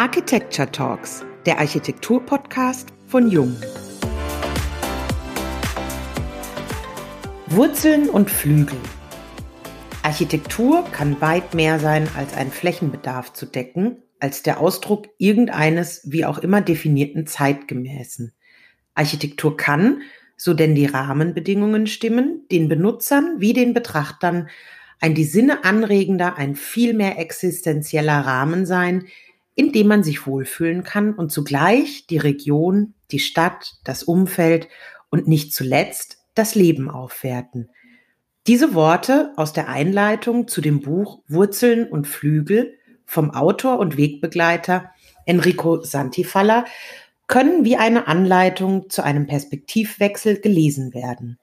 Architecture Talks, der Architektur-Podcast von Jung. Wurzeln und Flügel. Architektur kann weit mehr sein, als einen Flächenbedarf zu decken, als der Ausdruck irgendeines wie auch immer definierten zeitgemäßen. Architektur kann, so denn die Rahmenbedingungen stimmen, den Benutzern wie den Betrachtern ein die Sinne anregender, ein viel mehr existenzieller Rahmen sein, in dem man sich wohlfühlen kann und zugleich die Region, die Stadt, das Umfeld und nicht zuletzt das Leben aufwerten. Diese Worte aus der Einleitung zu dem Buch Wurzeln und Flügel vom Autor und Wegbegleiter Enrico Santifalla können wie eine Anleitung zu einem Perspektivwechsel gelesen werden.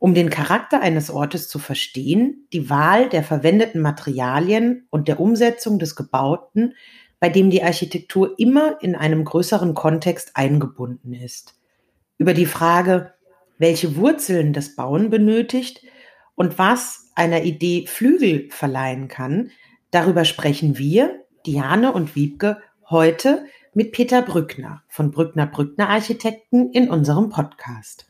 Um den Charakter eines Ortes zu verstehen, die Wahl der verwendeten Materialien und der Umsetzung des Gebauten, bei dem die Architektur immer in einem größeren Kontext eingebunden ist. Über die Frage, welche Wurzeln das Bauen benötigt und was einer Idee Flügel verleihen kann, darüber sprechen wir, Diane und Wiebke, heute mit Peter Brückner von Brückner Brückner Architekten in unserem Podcast.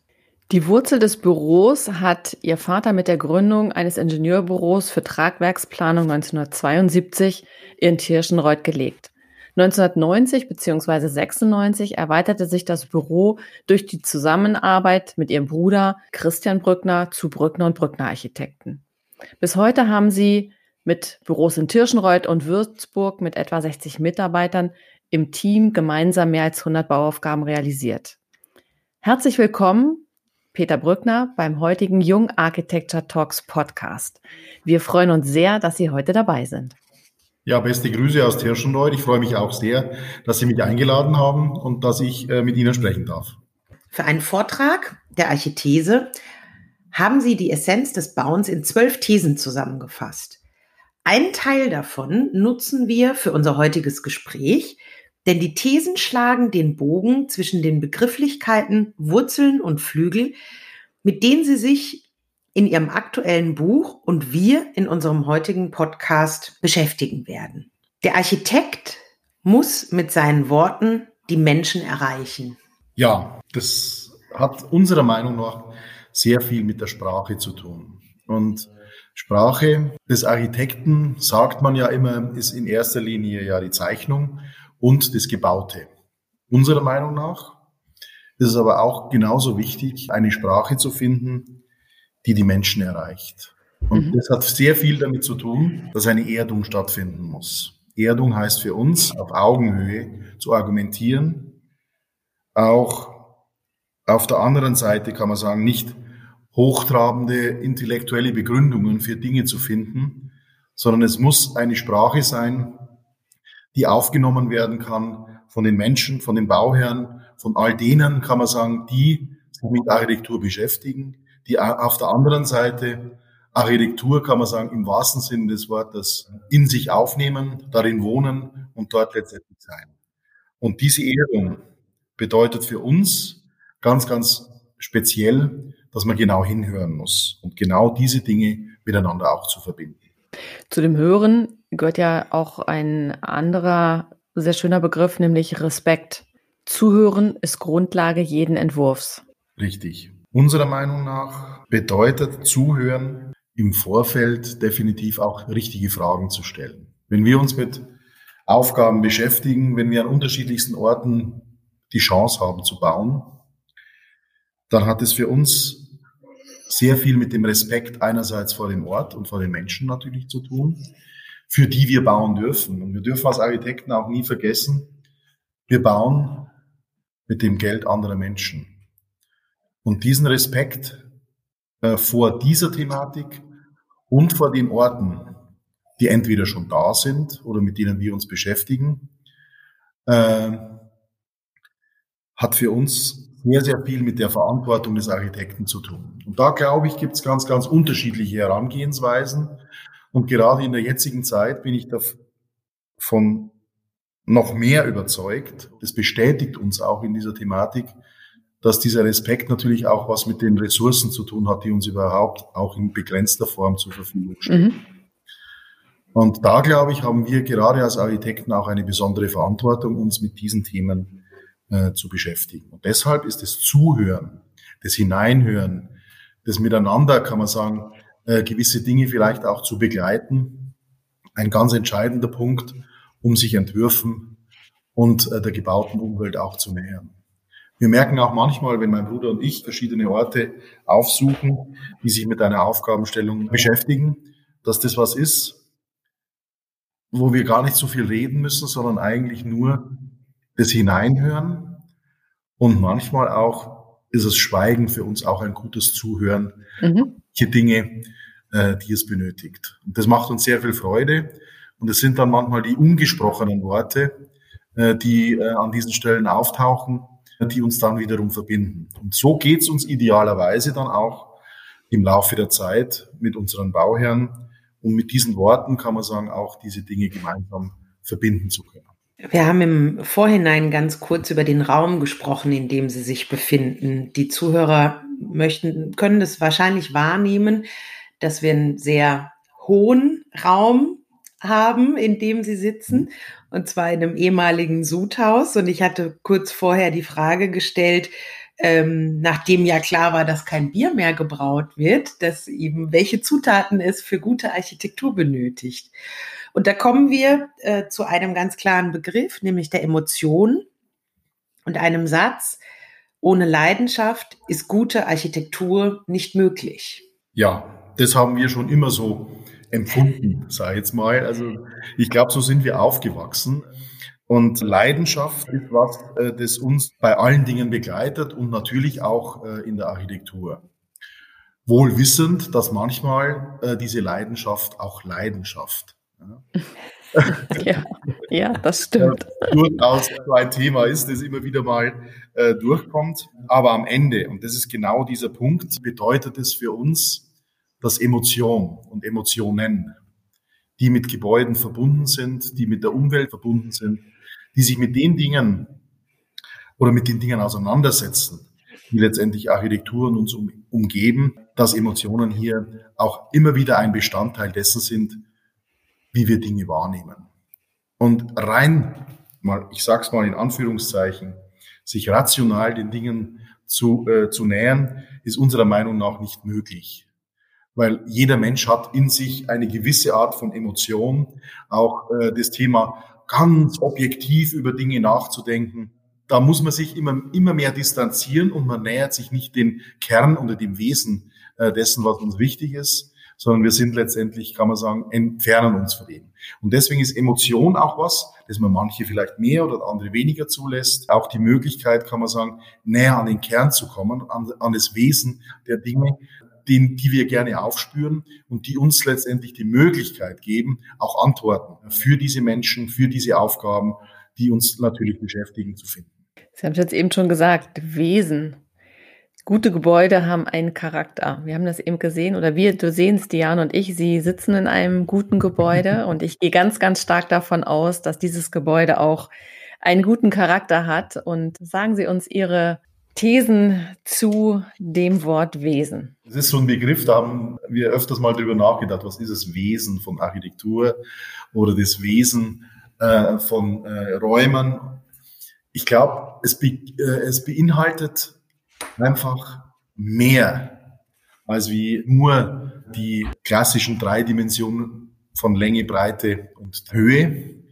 Die Wurzel des Büros hat ihr Vater mit der Gründung eines Ingenieurbüros für Tragwerksplanung 1972 in Tirschenreuth gelegt. 1990 bzw. 96 erweiterte sich das Büro durch die Zusammenarbeit mit ihrem Bruder Christian Brückner zu Brückner und Brückner Architekten. Bis heute haben sie mit Büros in Tirschenreuth und Würzburg mit etwa 60 Mitarbeitern im Team gemeinsam mehr als 100 Bauaufgaben realisiert. Herzlich willkommen Peter Brückner beim heutigen Jung Architecture Talks Podcast. Wir freuen uns sehr, dass Sie heute dabei sind. Ja, beste Grüße aus Tirschenreuth. Ich freue mich auch sehr, dass Sie mich eingeladen haben und dass ich äh, mit Ihnen sprechen darf. Für einen Vortrag der Archithese haben Sie die Essenz des Bauens in zwölf Thesen zusammengefasst. Ein Teil davon nutzen wir für unser heutiges Gespräch, denn die Thesen schlagen den Bogen zwischen den Begrifflichkeiten Wurzeln und Flügel, mit denen sie sich in ihrem aktuellen Buch und wir in unserem heutigen Podcast beschäftigen werden. Der Architekt muss mit seinen Worten die Menschen erreichen. Ja, das hat unserer Meinung nach sehr viel mit der Sprache zu tun. Und Sprache des Architekten, sagt man ja immer, ist in erster Linie ja die Zeichnung und das Gebaute. Unserer Meinung nach ist es aber auch genauso wichtig, eine Sprache zu finden, die die Menschen erreicht. Und mhm. das hat sehr viel damit zu tun, dass eine Erdung stattfinden muss. Erdung heißt für uns, auf Augenhöhe zu argumentieren, auch auf der anderen Seite kann man sagen, nicht hochtrabende intellektuelle Begründungen für Dinge zu finden, sondern es muss eine Sprache sein, die aufgenommen werden kann von den Menschen, von den Bauherren, von all denen, kann man sagen, die sich mit Architektur beschäftigen, die auf der anderen Seite Architektur, kann man sagen, im wahrsten Sinne des Wortes in sich aufnehmen, darin wohnen und dort letztendlich sein. Und diese Ehrung bedeutet für uns ganz, ganz speziell, dass man genau hinhören muss und genau diese Dinge miteinander auch zu verbinden. Zu dem Hören gehört ja auch ein anderer sehr schöner Begriff, nämlich Respekt. Zuhören ist Grundlage jeden Entwurfs. Richtig. Unserer Meinung nach bedeutet Zuhören im Vorfeld definitiv auch richtige Fragen zu stellen. Wenn wir uns mit Aufgaben beschäftigen, wenn wir an unterschiedlichsten Orten die Chance haben zu bauen, dann hat es für uns sehr viel mit dem Respekt einerseits vor dem Ort und vor den Menschen natürlich zu tun, für die wir bauen dürfen. Und wir dürfen als Architekten auch nie vergessen, wir bauen mit dem Geld anderer Menschen. Und diesen Respekt äh, vor dieser Thematik und vor den Orten, die entweder schon da sind oder mit denen wir uns beschäftigen, äh, hat für uns sehr, sehr viel mit der Verantwortung des Architekten zu tun. Und da, glaube ich, gibt es ganz, ganz unterschiedliche Herangehensweisen. Und gerade in der jetzigen Zeit bin ich davon noch mehr überzeugt. Das bestätigt uns auch in dieser Thematik, dass dieser Respekt natürlich auch was mit den Ressourcen zu tun hat, die uns überhaupt auch in begrenzter Form zur Verfügung stehen. Mhm. Und da, glaube ich, haben wir gerade als Architekten auch eine besondere Verantwortung, uns mit diesen Themen äh, zu beschäftigen. Und deshalb ist das Zuhören, das Hineinhören, das Miteinander, kann man sagen, äh, gewisse Dinge vielleicht auch zu begleiten, ein ganz entscheidender Punkt, um sich Entwürfen und äh, der gebauten Umwelt auch zu nähern. Wir merken auch manchmal, wenn mein Bruder und ich verschiedene Orte aufsuchen, die sich mit einer Aufgabenstellung beschäftigen, dass das was ist, wo wir gar nicht so viel reden müssen, sondern eigentlich nur das Hineinhören. Und manchmal auch ist das Schweigen für uns auch ein gutes Zuhören, mhm. die Dinge, äh, die es benötigt. Und das macht uns sehr viel Freude. Und es sind dann manchmal die ungesprochenen Worte, äh, die äh, an diesen Stellen auftauchen, die uns dann wiederum verbinden. Und so geht's uns idealerweise dann auch im Laufe der Zeit mit unseren Bauherren, um mit diesen Worten, kann man sagen, auch diese Dinge gemeinsam verbinden zu können. Wir haben im Vorhinein ganz kurz über den Raum gesprochen, in dem Sie sich befinden. Die Zuhörer möchten, können das wahrscheinlich wahrnehmen, dass wir einen sehr hohen Raum haben, in dem Sie sitzen, und zwar in einem ehemaligen Sudhaus. Und ich hatte kurz vorher die Frage gestellt, ähm, nachdem ja klar war, dass kein Bier mehr gebraut wird, dass eben welche Zutaten es für gute Architektur benötigt. Und da kommen wir äh, zu einem ganz klaren Begriff, nämlich der Emotion und einem Satz, ohne Leidenschaft ist gute Architektur nicht möglich. Ja, das haben wir schon immer so empfunden, sage ich jetzt mal. Also ich glaube, so sind wir aufgewachsen. Und Leidenschaft ist was, äh, das uns bei allen Dingen begleitet und natürlich auch äh, in der Architektur. Wohl wissend, dass manchmal äh, diese Leidenschaft auch Leidenschaft. Ja, ja das stimmt. Durchaus so ein Thema ist, das immer wieder mal durchkommt. Aber am Ende, und das ist genau dieser Punkt, bedeutet es für uns, dass Emotion und Emotionen, die mit Gebäuden verbunden sind, die mit der Umwelt verbunden sind, die sich mit den Dingen oder mit den Dingen auseinandersetzen, die letztendlich Architekturen uns um, umgeben, dass Emotionen hier auch immer wieder ein Bestandteil dessen sind, wie wir Dinge wahrnehmen. Und rein, mal, ich sag's mal in Anführungszeichen, sich rational den Dingen zu, äh, zu nähern, ist unserer Meinung nach nicht möglich. Weil jeder Mensch hat in sich eine gewisse Art von Emotion, auch äh, das Thema ganz objektiv über Dinge nachzudenken. Da muss man sich immer, immer mehr distanzieren und man nähert sich nicht den Kern oder dem Wesen äh, dessen, was uns wichtig ist, sondern wir sind letztendlich, kann man sagen, entfernen uns von dem. Und deswegen ist Emotion auch was, das man manche vielleicht mehr oder andere weniger zulässt. Auch die Möglichkeit, kann man sagen, näher an den Kern zu kommen, an, an das Wesen der Dinge den, die wir gerne aufspüren und die uns letztendlich die Möglichkeit geben, auch Antworten für diese Menschen, für diese Aufgaben, die uns natürlich beschäftigen, zu finden. Sie haben es jetzt eben schon gesagt, Wesen. Gute Gebäude haben einen Charakter. Wir haben das eben gesehen oder wir, du sehen es, Diane und ich, Sie sitzen in einem guten Gebäude und ich gehe ganz, ganz stark davon aus, dass dieses Gebäude auch einen guten Charakter hat. Und sagen Sie uns Ihre Thesen zu dem Wort Wesen? Das ist so ein Begriff, da haben wir öfters mal drüber nachgedacht, was ist das Wesen von Architektur oder das Wesen äh, von äh, Räumen. Ich glaube, es, be äh, es beinhaltet einfach mehr als wie nur die klassischen drei Dimensionen von Länge, Breite und Höhe,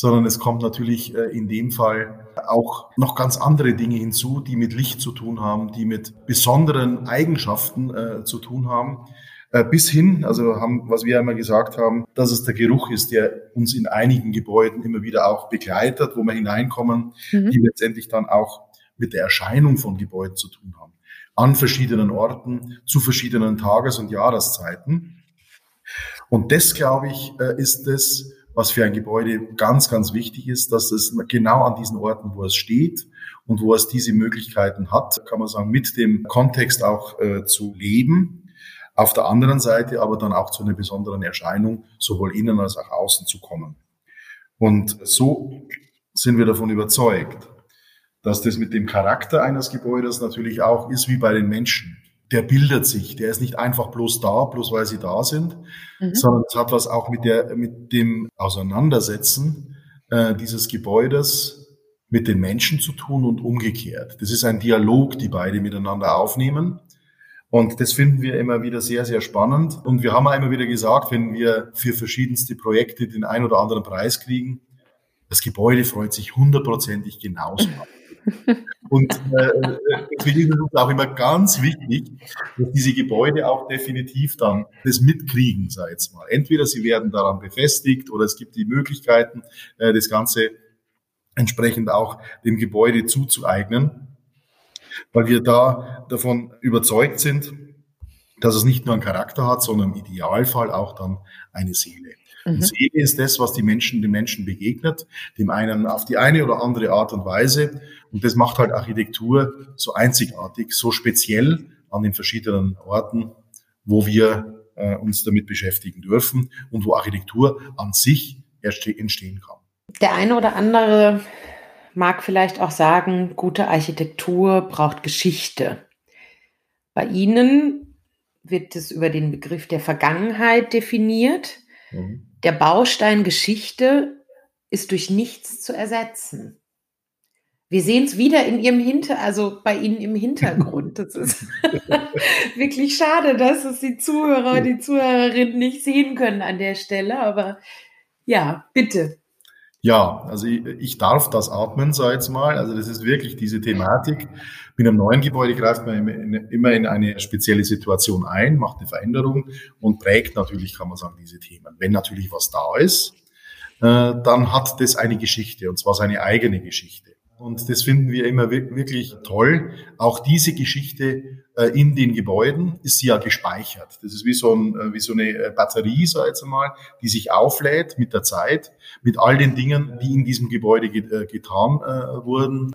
sondern es kommt natürlich äh, in dem Fall auch noch ganz andere Dinge hinzu, die mit Licht zu tun haben, die mit besonderen Eigenschaften äh, zu tun haben. Äh, bis hin, also haben, was wir einmal gesagt haben, dass es der Geruch ist, der uns in einigen Gebäuden immer wieder auch begleitet, wo wir hineinkommen, mhm. die letztendlich dann auch mit der Erscheinung von Gebäuden zu tun haben. An verschiedenen Orten, zu verschiedenen Tages- und Jahreszeiten. Und das, glaube ich, ist es, was für ein Gebäude ganz, ganz wichtig ist, dass es genau an diesen Orten, wo es steht und wo es diese Möglichkeiten hat, kann man sagen, mit dem Kontext auch äh, zu leben. Auf der anderen Seite aber dann auch zu einer besonderen Erscheinung, sowohl innen als auch außen zu kommen. Und so sind wir davon überzeugt, dass das mit dem Charakter eines Gebäudes natürlich auch ist wie bei den Menschen. Der bildet sich. Der ist nicht einfach bloß da, bloß weil sie da sind, mhm. sondern es hat was auch mit der, mit dem Auseinandersetzen äh, dieses Gebäudes mit den Menschen zu tun und umgekehrt. Das ist ein Dialog, die beide miteinander aufnehmen. Und das finden wir immer wieder sehr, sehr spannend. Und wir haben auch immer wieder gesagt, wenn wir für verschiedenste Projekte den ein oder anderen Preis kriegen, das Gebäude freut sich hundertprozentig genauso. Und äh, deswegen ist es auch immer ganz wichtig, dass diese Gebäude auch definitiv dann das mitkriegen, ich jetzt mal. Entweder sie werden daran befestigt oder es gibt die Möglichkeiten, äh, das Ganze entsprechend auch dem Gebäude zuzueignen, weil wir da davon überzeugt sind, dass es nicht nur einen Charakter hat, sondern im Idealfall auch dann eine Seele. Mhm. Seele ist das, was die Menschen den Menschen begegnet, dem einen auf die eine oder andere Art und Weise. Und das macht halt Architektur so einzigartig, so speziell an den verschiedenen Orten, wo wir äh, uns damit beschäftigen dürfen und wo Architektur an sich entstehen kann. Der eine oder andere mag vielleicht auch sagen, gute Architektur braucht Geschichte. Bei Ihnen wird es über den Begriff der Vergangenheit definiert. Mhm. Der Baustein Geschichte ist durch nichts zu ersetzen. Wir sehen es wieder in Ihrem Hinter, also bei Ihnen im Hintergrund. Das ist wirklich schade, dass es die Zuhörer und die Zuhörerinnen nicht sehen können an der Stelle. Aber ja, bitte. Ja, also ich, ich darf das atmen, sag jetzt mal. Also das ist wirklich diese Thematik. Mit einem neuen Gebäude greift man immer in eine spezielle Situation ein, macht eine Veränderung und prägt natürlich, kann man sagen, diese Themen. Wenn natürlich was da ist, äh, dann hat das eine Geschichte und zwar seine eigene Geschichte. Und das finden wir immer wirklich toll. Auch diese Geschichte äh, in den Gebäuden ist ja gespeichert. Das ist wie so, ein, äh, wie so eine äh, Batterie, ich jetzt mal, die sich auflädt mit der Zeit, mit all den Dingen, die in diesem Gebäude getan wurden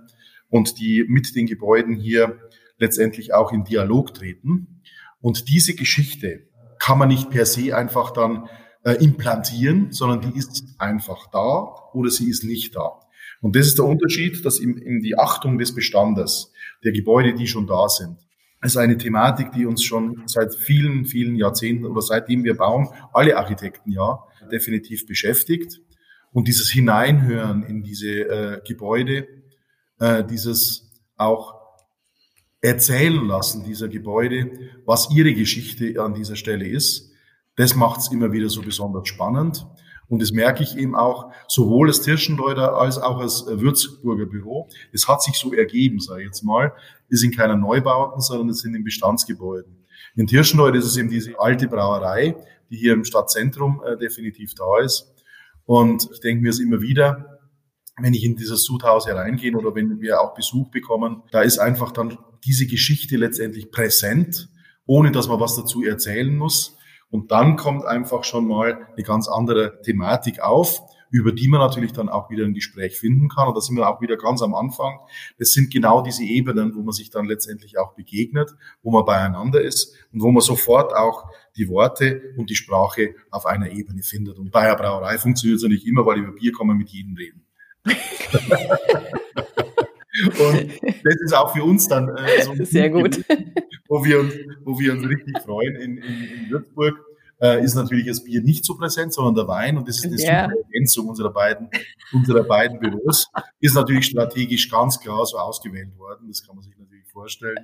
und die mit den Gebäuden hier letztendlich auch in Dialog treten. Und diese Geschichte kann man nicht per se einfach dann implantieren, sondern die ist einfach da oder sie ist nicht da. Und das ist der Unterschied, dass in, in die Achtung des Bestandes, der Gebäude, die schon da sind, ist eine Thematik, die uns schon seit vielen, vielen Jahrzehnten oder seitdem wir bauen, alle Architekten ja, definitiv beschäftigt. Und dieses Hineinhören in diese äh, Gebäude, äh, dieses auch erzählen lassen dieser Gebäude, was ihre Geschichte an dieser Stelle ist, das macht es immer wieder so besonders spannend. Und das merke ich eben auch, sowohl als Tirschenreuter als auch als äh, Würzburger Büro. Es hat sich so ergeben, sage ich jetzt mal. Es sind keine Neubauten, sondern es sind in Bestandsgebäuden. In Tirschenreuth ist es eben diese alte Brauerei, die hier im Stadtzentrum äh, definitiv da ist. Und ich denke mir es immer wieder, wenn ich in dieses Sudhaus hereingehe oder wenn wir auch Besuch bekommen, da ist einfach dann diese Geschichte letztendlich präsent, ohne dass man was dazu erzählen muss. Und dann kommt einfach schon mal eine ganz andere Thematik auf, über die man natürlich dann auch wieder ein Gespräch finden kann. Und da sind wir auch wieder ganz am Anfang. Das sind genau diese Ebenen, wo man sich dann letztendlich auch begegnet, wo man beieinander ist und wo man sofort auch die Worte und die Sprache auf einer Ebene findet. Und bei einer Brauerei funktioniert es ja nicht immer, weil über Bier kann man mit jedem reden. Und das ist auch für uns dann äh, so sehr gut, wo wir uns, wo wir uns richtig freuen in, in, in Würzburg. Äh, ist natürlich das Bier nicht so präsent, sondern der Wein. Und das ist eine ja. super Ergänzung unserer beiden, unserer beiden Büros. Ist natürlich strategisch ganz klar so ausgewählt worden. Das kann man sich natürlich vorstellen.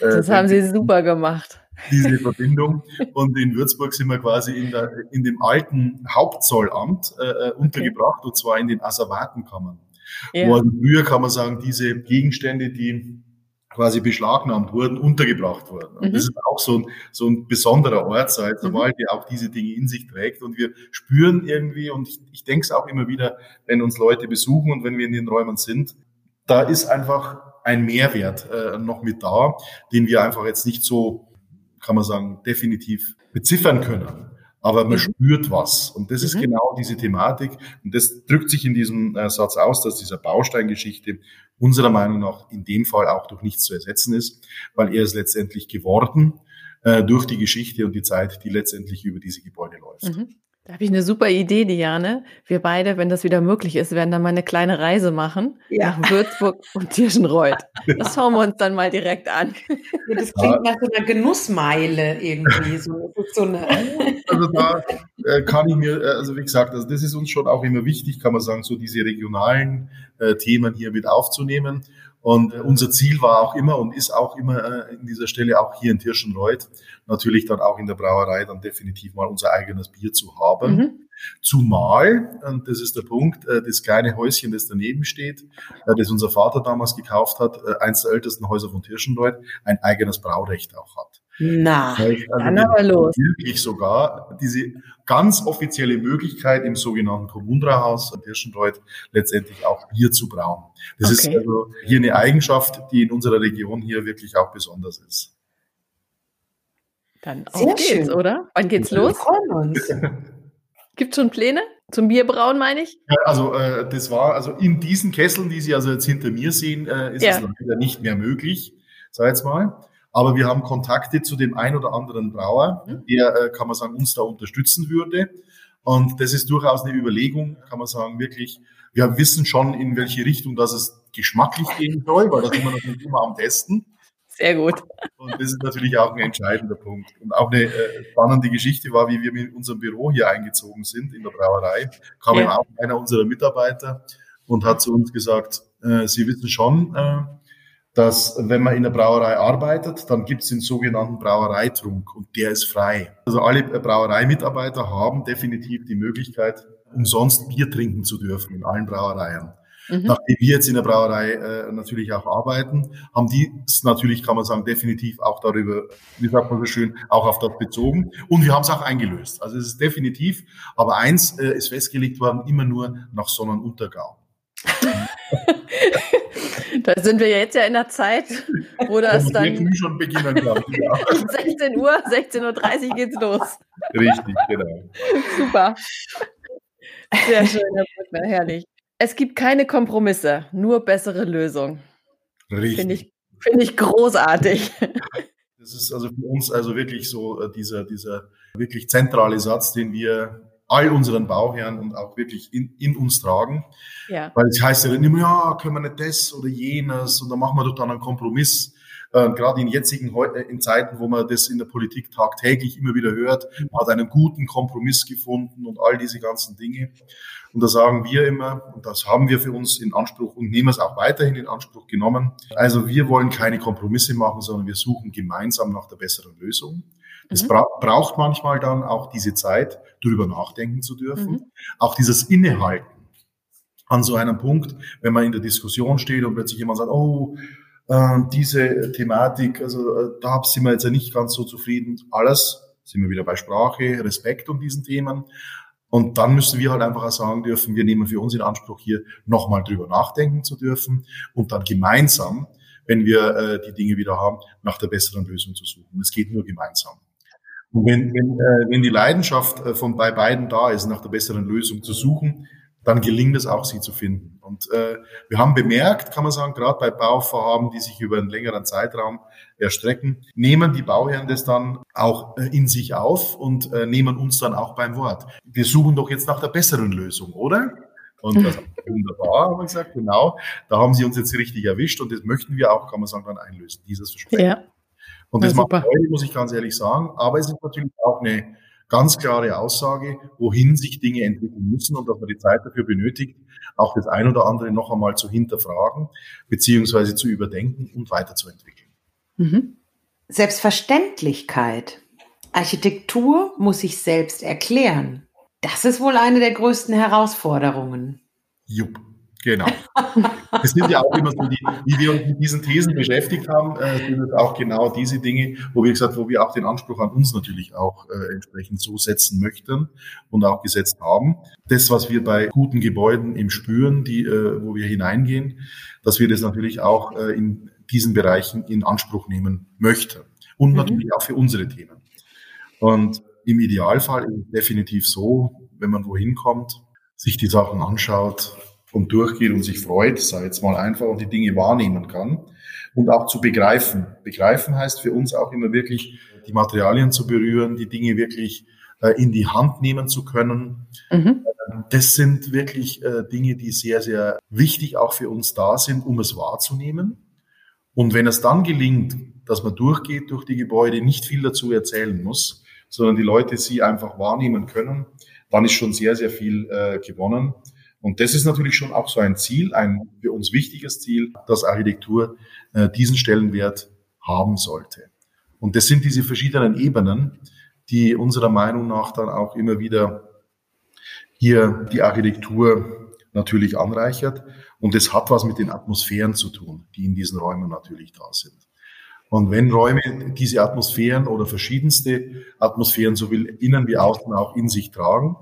Das äh, haben Sie super gemacht. Diese Verbindung. Und in Würzburg sind wir quasi in, der, in dem alten Hauptzollamt äh, äh untergebracht, okay. und zwar in den Asservatenkammern. Ja. Wo früher kann man sagen, diese Gegenstände, die quasi beschlagnahmt wurden, untergebracht wurden. Und mhm. das ist auch so ein, so ein besonderer Ort, seit mhm. der auch diese Dinge in sich trägt. Und wir spüren irgendwie, und ich, ich denke es auch immer wieder, wenn uns Leute besuchen und wenn wir in den Räumen sind, da ist einfach ein Mehrwert äh, noch mit da, den wir einfach jetzt nicht so, kann man sagen, definitiv beziffern können aber man mhm. spürt was. Und das ist mhm. genau diese Thematik. Und das drückt sich in diesem äh, Satz aus, dass dieser Bausteingeschichte unserer Meinung nach in dem Fall auch durch nichts zu ersetzen ist, weil er ist letztendlich geworden äh, durch die Geschichte und die Zeit, die letztendlich über diese Gebäude läuft. Mhm. Da habe ich eine super Idee, Diane. Wir beide, wenn das wieder möglich ist, werden dann mal eine kleine Reise machen ja. nach Würzburg und Tirschenreuth. Das schauen wir uns dann mal direkt an. Ja, das klingt nach so einer Genussmeile irgendwie. So, so eine also da äh, kann ich mir, äh, also wie gesagt, also das ist uns schon auch immer wichtig, kann man sagen, so diese regionalen äh, Themen hier mit aufzunehmen. Und unser Ziel war auch immer und ist auch immer äh, in dieser Stelle auch hier in Tirschenreuth natürlich dann auch in der Brauerei dann definitiv mal unser eigenes Bier zu haben. Mhm. Zumal, und das ist der Punkt, äh, das kleine Häuschen, das daneben steht, äh, das unser Vater damals gekauft hat, eins der ältesten Häuser von Tirschenreuth, ein eigenes Braurecht auch hat. Na, also dann aber los. Wirklich sogar diese ganz offizielle Möglichkeit im sogenannten Kommunbrauhaus in Tirschenreuth letztendlich auch Bier zu brauen. Das okay. ist also hier eine Eigenschaft, die in unserer Region hier wirklich auch besonders ist. Dann auf Sehr geht's, schön. oder? Wann geht's los? Wir freuen uns. Gibt schon Pläne zum Bierbrauen, meine ich? Ja, also äh, das war also in diesen Kesseln, die Sie also jetzt hinter mir sehen, äh, ist ja. es leider nicht mehr möglich, sag jetzt mal. Aber wir haben Kontakte zu dem ein oder anderen Brauer, mhm. der, äh, kann man sagen, uns da unterstützen würde. Und das ist durchaus eine Überlegung, kann man sagen, wirklich. Wir wissen schon, in welche Richtung das es geschmacklich gehen soll, weil da sind wir natürlich immer am Testen. Sehr gut. Und das ist natürlich auch ein entscheidender Punkt. Und auch eine äh, spannende Geschichte war, wie wir mit unserem Büro hier eingezogen sind in der Brauerei, kam ja. auch einer unserer Mitarbeiter und hat zu uns gesagt, äh, Sie wissen schon, äh, dass wenn man in der Brauerei arbeitet, dann gibt es den sogenannten Brauereitrunk und der ist frei. Also alle Brauereimitarbeiter haben definitiv die Möglichkeit, umsonst Bier trinken zu dürfen in allen Brauereien. Mhm. Nachdem wir jetzt in der Brauerei äh, natürlich auch arbeiten, haben die es natürlich, kann man sagen, definitiv auch darüber, wie sagt man so schön, auch auf das bezogen. Und wir haben es auch eingelöst. Also es ist definitiv, aber eins äh, ist festgelegt worden, immer nur nach Sonnenuntergang. Da sind wir jetzt ja in der Zeit, wo das dann schon beginnen kann. Ja. 16 Uhr, 16.30 Uhr geht's los. Richtig, genau. Super. Sehr schön, Herr Brückner, herrlich. Es gibt keine Kompromisse, nur bessere Lösungen. Richtig. Finde ich, find ich großartig. Das ist also für uns also wirklich so äh, dieser, dieser wirklich zentrale Satz, den wir all unseren Bauherren und auch wirklich in, in uns tragen. Ja. Weil es heißt ja dann immer, ja, können wir nicht das oder jenes und dann machen wir doch dann einen Kompromiss. Äh, gerade in jetzigen äh, in Zeiten, wo man das in der Politik tagtäglich immer wieder hört, man hat einen guten Kompromiss gefunden und all diese ganzen Dinge. Und da sagen wir immer, und das haben wir für uns in Anspruch und nehmen es auch weiterhin in Anspruch genommen. Also wir wollen keine Kompromisse machen, sondern wir suchen gemeinsam nach der besseren Lösung. Es mhm. bra braucht manchmal dann auch diese Zeit, darüber nachdenken zu dürfen. Mhm. Auch dieses Innehalten an so einem Punkt, wenn man in der Diskussion steht und plötzlich jemand sagt, oh, äh, diese Thematik, also äh, da sind wir jetzt ja nicht ganz so zufrieden. Alles sind wir wieder bei Sprache, Respekt und diesen Themen. Und dann müssen wir halt einfach auch sagen dürfen, wir nehmen für uns in Anspruch, hier nochmal drüber nachdenken zu dürfen und dann gemeinsam, wenn wir äh, die Dinge wieder haben, nach der besseren Lösung zu suchen. Es geht nur gemeinsam. Und wenn, wenn, äh, wenn die Leidenschaft äh, von bei beiden da ist, nach der besseren Lösung zu suchen, dann gelingt es auch, sie zu finden. Und äh, wir haben bemerkt, kann man sagen, gerade bei Bauvorhaben, die sich über einen längeren Zeitraum erstrecken, nehmen die Bauherren das dann auch äh, in sich auf und äh, nehmen uns dann auch beim Wort. Wir suchen doch jetzt nach der besseren Lösung, oder? Und das wunderbar, haben wir gesagt, genau. Da haben sie uns jetzt richtig erwischt und das möchten wir auch, kann man sagen, dann einlösen, dieses Versprechen. Ja. Und das ja, macht Freude, muss ich ganz ehrlich sagen. Aber es ist natürlich auch eine ganz klare Aussage, wohin sich Dinge entwickeln müssen und dass man die Zeit dafür benötigt, auch das ein oder andere noch einmal zu hinterfragen, beziehungsweise zu überdenken und weiterzuentwickeln. Mhm. Selbstverständlichkeit. Architektur muss sich selbst erklären. Das ist wohl eine der größten Herausforderungen. Jupp. Genau. Es sind ja auch immer so, die, wie wir uns mit diesen Thesen beschäftigt haben, äh, sind es auch genau diese Dinge, wo wir gesagt, wo wir auch den Anspruch an uns natürlich auch äh, entsprechend so setzen möchten und auch gesetzt haben. Das, was wir bei guten Gebäuden im Spüren, die, äh, wo wir hineingehen, dass wir das natürlich auch äh, in diesen Bereichen in Anspruch nehmen möchten. Und mhm. natürlich auch für unsere Themen. Und im Idealfall ist es definitiv so, wenn man wohin kommt, sich die Sachen anschaut, und durchgeht und sich freut, sei jetzt mal einfach und die Dinge wahrnehmen kann und auch zu begreifen. Begreifen heißt für uns auch immer wirklich, die Materialien zu berühren, die Dinge wirklich äh, in die Hand nehmen zu können. Mhm. Das sind wirklich äh, Dinge, die sehr, sehr wichtig auch für uns da sind, um es wahrzunehmen. Und wenn es dann gelingt, dass man durchgeht durch die Gebäude, nicht viel dazu erzählen muss, sondern die Leute sie einfach wahrnehmen können, dann ist schon sehr, sehr viel äh, gewonnen. Und das ist natürlich schon auch so ein Ziel, ein für uns wichtiges Ziel, dass Architektur äh, diesen Stellenwert haben sollte. Und das sind diese verschiedenen Ebenen, die unserer Meinung nach dann auch immer wieder hier die Architektur natürlich anreichert. Und es hat was mit den Atmosphären zu tun, die in diesen Räumen natürlich da sind. Und wenn Räume diese Atmosphären oder verschiedenste Atmosphären sowohl innen wie außen auch in sich tragen,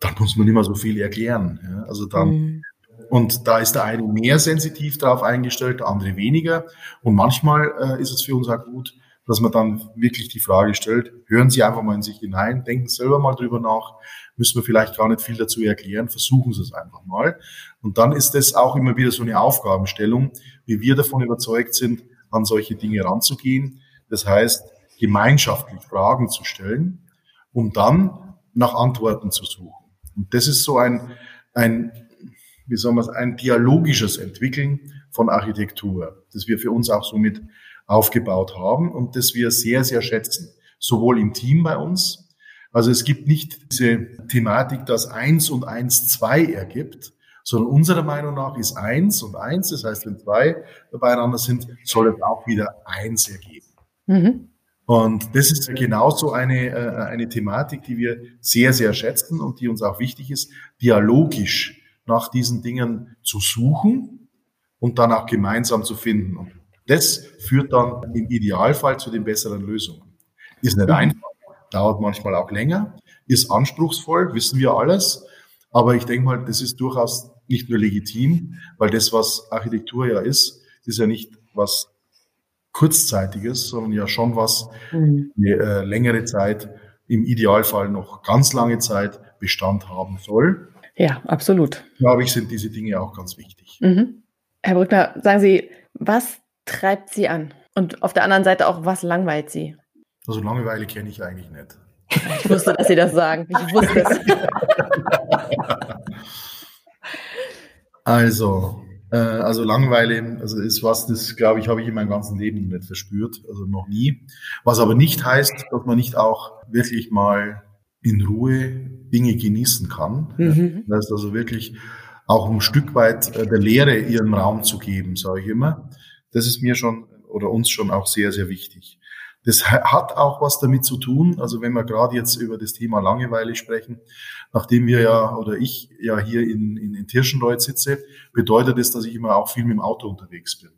dann muss man immer so viel erklären. Ja? Also dann, mhm. und da ist der eine mehr sensitiv darauf eingestellt, der andere weniger. Und manchmal äh, ist es für uns auch gut, dass man dann wirklich die Frage stellt, hören Sie einfach mal in sich hinein, denken selber mal drüber nach, müssen wir vielleicht gar nicht viel dazu erklären, versuchen Sie es einfach mal. Und dann ist das auch immer wieder so eine Aufgabenstellung, wie wir davon überzeugt sind, an solche Dinge ranzugehen. Das heißt, gemeinschaftlich Fragen zu stellen, um dann nach Antworten zu suchen. Und das ist so ein, ein, wie soll man sagen, ein dialogisches Entwickeln von Architektur, das wir für uns auch so mit aufgebaut haben und das wir sehr, sehr schätzen. Sowohl im Team bei uns, also es gibt nicht diese Thematik, dass eins und eins zwei ergibt, sondern unserer Meinung nach ist eins und eins, das heißt, wenn zwei beieinander sind, soll es auch wieder eins ergeben. Mhm. Und das ist genauso eine, äh, eine Thematik, die wir sehr, sehr schätzen und die uns auch wichtig ist, dialogisch nach diesen Dingen zu suchen und dann auch gemeinsam zu finden. Und das führt dann im Idealfall zu den besseren Lösungen. Ist nicht einfach, dauert manchmal auch länger, ist anspruchsvoll, wissen wir alles. Aber ich denke mal, das ist durchaus nicht nur legitim, weil das, was Architektur ja ist, ist ja nicht was kurzzeitiges, sondern ja schon was mhm. eine äh, längere Zeit, im Idealfall noch ganz lange Zeit Bestand haben soll. Ja, absolut. Glaube ich, sind diese Dinge auch ganz wichtig. Mhm. Herr Brückner, sagen Sie, was treibt Sie an? Und auf der anderen Seite auch, was langweilt Sie? Also Langeweile kenne ich eigentlich nicht. Ich wusste, dass Sie das sagen. Ich wusste es. also, äh, also Langeweile, also ist was, das glaube ich, habe ich in meinem ganzen Leben nicht verspürt, also noch nie. Was aber nicht heißt, dass man nicht auch wirklich mal in Ruhe Dinge genießen kann. Mhm. Das heißt also wirklich auch ein Stück weit äh, der Lehre ihren Raum zu geben, sage ich immer. Das ist mir schon oder uns schon auch sehr, sehr wichtig. Das hat auch was damit zu tun, also wenn wir gerade jetzt über das Thema Langeweile sprechen, nachdem wir ja oder ich ja hier in, in, in Tirschenreuth sitze, bedeutet es, dass ich immer auch viel mit dem Auto unterwegs bin.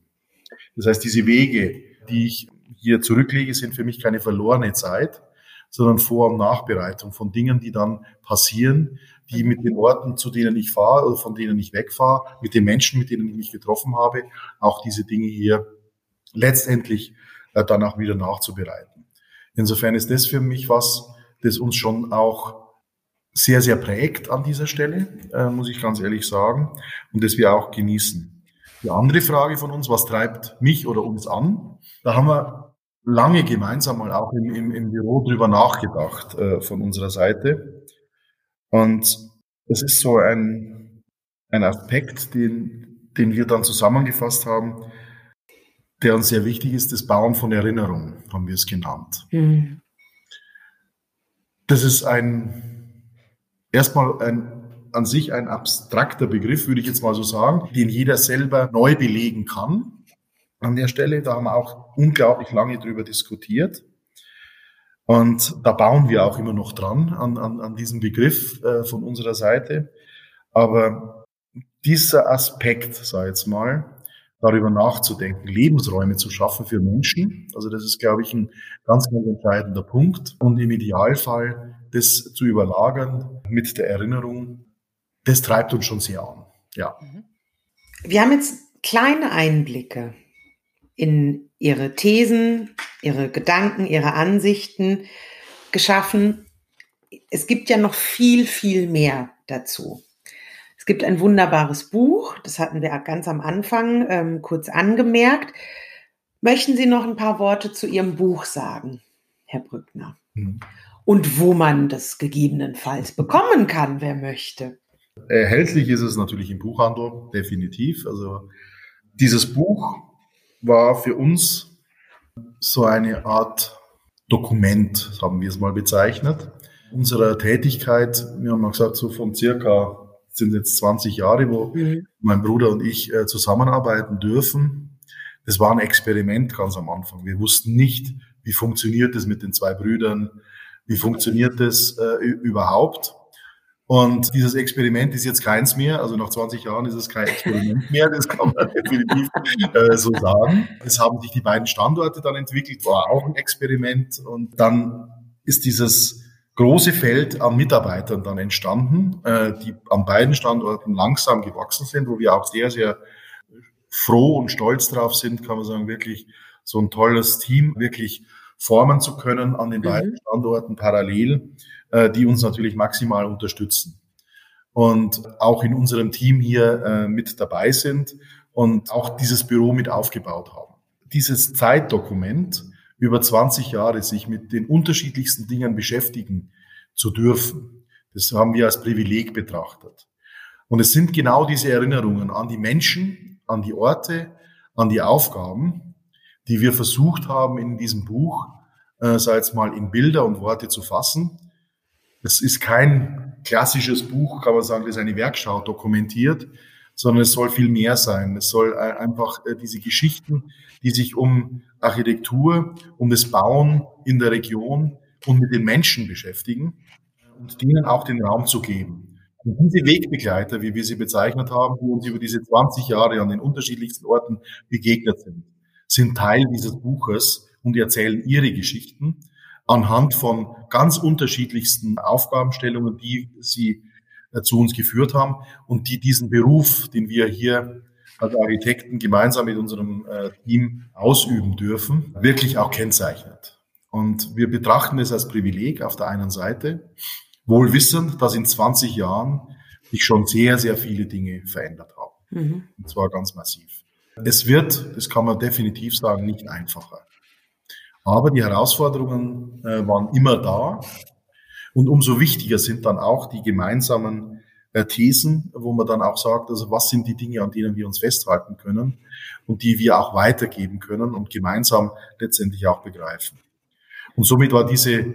Das heißt, diese Wege, die ich hier zurücklege, sind für mich keine verlorene Zeit, sondern Vor- und Nachbereitung von Dingen, die dann passieren, die mit den Orten, zu denen ich fahre oder von denen ich wegfahre, mit den Menschen, mit denen ich mich getroffen habe, auch diese Dinge hier letztendlich äh, dann auch wieder nachzubereiten. Insofern ist das für mich was, das uns schon auch sehr, sehr prägt an dieser Stelle, äh, muss ich ganz ehrlich sagen, und das wir auch genießen. Die andere Frage von uns, was treibt mich oder uns an? Da haben wir lange gemeinsam mal auch im, im, im Büro drüber nachgedacht äh, von unserer Seite. Und es ist so ein, ein Aspekt, den, den wir dann zusammengefasst haben, der uns sehr wichtig ist, das Bauen von Erinnerung, haben wir es genannt. Mhm. Das ist ein, erstmal ein, an sich ein abstrakter Begriff, würde ich jetzt mal so sagen, den jeder selber neu belegen kann. An der Stelle, da haben wir auch unglaublich lange drüber diskutiert. Und da bauen wir auch immer noch dran an, an, an diesem Begriff äh, von unserer Seite. Aber dieser Aspekt, sag ich jetzt mal, darüber nachzudenken, Lebensräume zu schaffen für Menschen. Also das ist, glaube ich, ein ganz, ganz entscheidender Punkt. Und im Idealfall das zu überlagern mit der Erinnerung, das treibt uns schon sehr an. Ja. Wir haben jetzt kleine Einblicke in Ihre Thesen, Ihre Gedanken, Ihre Ansichten geschaffen. Es gibt ja noch viel, viel mehr dazu gibt ein wunderbares Buch, das hatten wir ganz am Anfang ähm, kurz angemerkt. Möchten Sie noch ein paar Worte zu Ihrem Buch sagen, Herr Brückner? Mhm. und wo man das gegebenenfalls bekommen kann, wer möchte. Erhältlich ist es natürlich im Buchhandel, definitiv. Also dieses Buch war für uns so eine Art Dokument, haben wir es mal bezeichnet, unserer Tätigkeit. Wir haben mal gesagt, so von circa sind jetzt 20 Jahre, wo mhm. mein Bruder und ich äh, zusammenarbeiten dürfen. Das war ein Experiment ganz am Anfang. Wir wussten nicht, wie funktioniert es mit den zwei Brüdern, wie funktioniert das äh, überhaupt. Und dieses Experiment ist jetzt keins mehr. Also nach 20 Jahren ist es kein Experiment mehr. Das kann man definitiv äh, so sagen. Es haben sich die beiden Standorte dann entwickelt, war auch ein Experiment. Und dann ist dieses große Feld an Mitarbeitern dann entstanden, äh, die an beiden Standorten langsam gewachsen sind, wo wir auch sehr, sehr froh und stolz drauf sind, kann man sagen, wirklich so ein tolles Team wirklich formen zu können an den mhm. beiden Standorten parallel, äh, die uns natürlich maximal unterstützen. Und auch in unserem Team hier äh, mit dabei sind und auch dieses Büro mit aufgebaut haben. Dieses Zeitdokument über 20 Jahre sich mit den unterschiedlichsten Dingen beschäftigen zu dürfen. Das haben wir als Privileg betrachtet. Und es sind genau diese Erinnerungen an die Menschen, an die Orte, an die Aufgaben, die wir versucht haben in diesem Buch, äh, sei es mal in Bilder und Worte zu fassen. Es ist kein klassisches Buch, kann man sagen, das eine Werkschau dokumentiert, sondern es soll viel mehr sein. Es soll einfach äh, diese Geschichten, die sich um Architektur, um das Bauen in der Region und mit den Menschen beschäftigen und denen auch den Raum zu geben. Und diese Wegbegleiter, wie wir sie bezeichnet haben, die uns über diese 20 Jahre an den unterschiedlichsten Orten begegnet sind, sind Teil dieses Buches und erzählen ihre Geschichten anhand von ganz unterschiedlichsten Aufgabenstellungen, die sie zu uns geführt haben und die diesen Beruf, den wir hier als Architekten gemeinsam mit unserem äh, Team ausüben dürfen, wirklich auch kennzeichnet. Und wir betrachten es als Privileg auf der einen Seite, wohl wissend, dass in 20 Jahren sich schon sehr, sehr viele Dinge verändert haben. Mhm. Und zwar ganz massiv. Es wird, das kann man definitiv sagen, nicht einfacher. Aber die Herausforderungen äh, waren immer da. Und umso wichtiger sind dann auch die gemeinsamen äh, Thesen, wo man dann auch sagt, also was sind die Dinge, an denen wir uns festhalten können und die wir auch weitergeben können und gemeinsam letztendlich auch begreifen. Und somit war diese,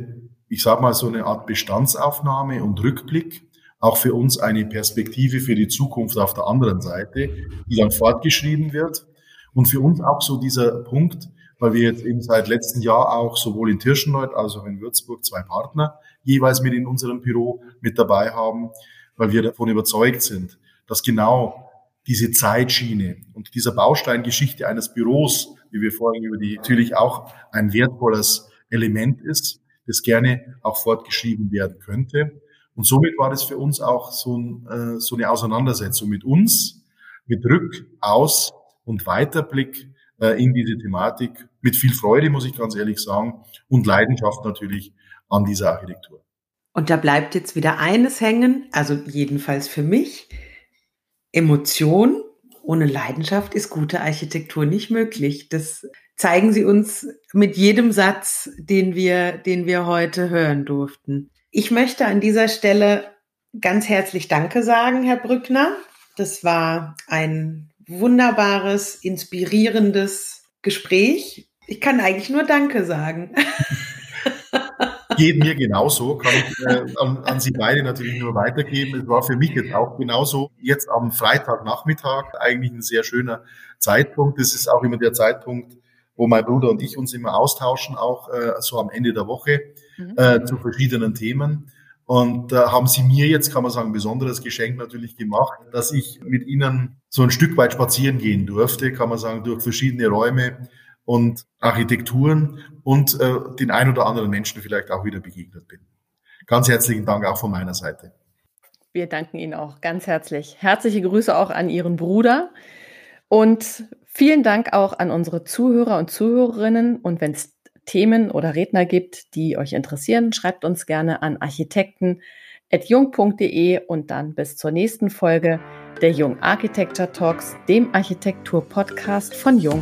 ich sage mal, so eine Art Bestandsaufnahme und Rückblick auch für uns eine Perspektive für die Zukunft auf der anderen Seite, die dann fortgeschrieben wird. Und für uns auch so dieser Punkt, weil wir jetzt eben seit letztem Jahr auch sowohl in Tirschenreuth als auch in Würzburg zwei Partner jeweils mit in unserem Büro mit dabei haben, weil wir davon überzeugt sind, dass genau diese Zeitschiene und dieser Bausteingeschichte eines Büros, wie wir vorhin über die, natürlich auch ein wertvolles Element ist, das gerne auch fortgeschrieben werden könnte. Und somit war das für uns auch so, ein, äh, so eine Auseinandersetzung mit uns, mit Rück-, Aus- und Weiterblick äh, in diese Thematik, mit viel Freude, muss ich ganz ehrlich sagen, und Leidenschaft natürlich an dieser Architektur. Und da bleibt jetzt wieder eines hängen, also jedenfalls für mich, Emotion ohne Leidenschaft ist gute Architektur nicht möglich. Das zeigen Sie uns mit jedem Satz, den wir, den wir heute hören durften. Ich möchte an dieser Stelle ganz herzlich Danke sagen, Herr Brückner. Das war ein wunderbares, inspirierendes Gespräch. Ich kann eigentlich nur Danke sagen. Geht mir genauso, kann ich äh, an, an, Sie beide natürlich nur weitergeben. Es war für mich jetzt auch genauso. Jetzt am Freitagnachmittag eigentlich ein sehr schöner Zeitpunkt. Das ist auch immer der Zeitpunkt, wo mein Bruder und ich uns immer austauschen, auch äh, so am Ende der Woche mhm. äh, zu verschiedenen Themen. Und da äh, haben sie mir jetzt, kann man sagen, ein besonderes Geschenk natürlich gemacht, dass ich mit ihnen so ein Stück weit spazieren gehen durfte, kann man sagen, durch verschiedene Räume und Architekturen und äh, den ein oder anderen Menschen vielleicht auch wieder begegnet bin. Ganz herzlichen Dank auch von meiner Seite. Wir danken Ihnen auch ganz herzlich. Herzliche Grüße auch an Ihren Bruder und vielen Dank auch an unsere Zuhörer und Zuhörerinnen. Und wenn es Themen oder Redner gibt, die euch interessieren, schreibt uns gerne an architekten.jung.de und dann bis zur nächsten Folge der Jung Architecture Talks, dem Architektur-Podcast von Jung.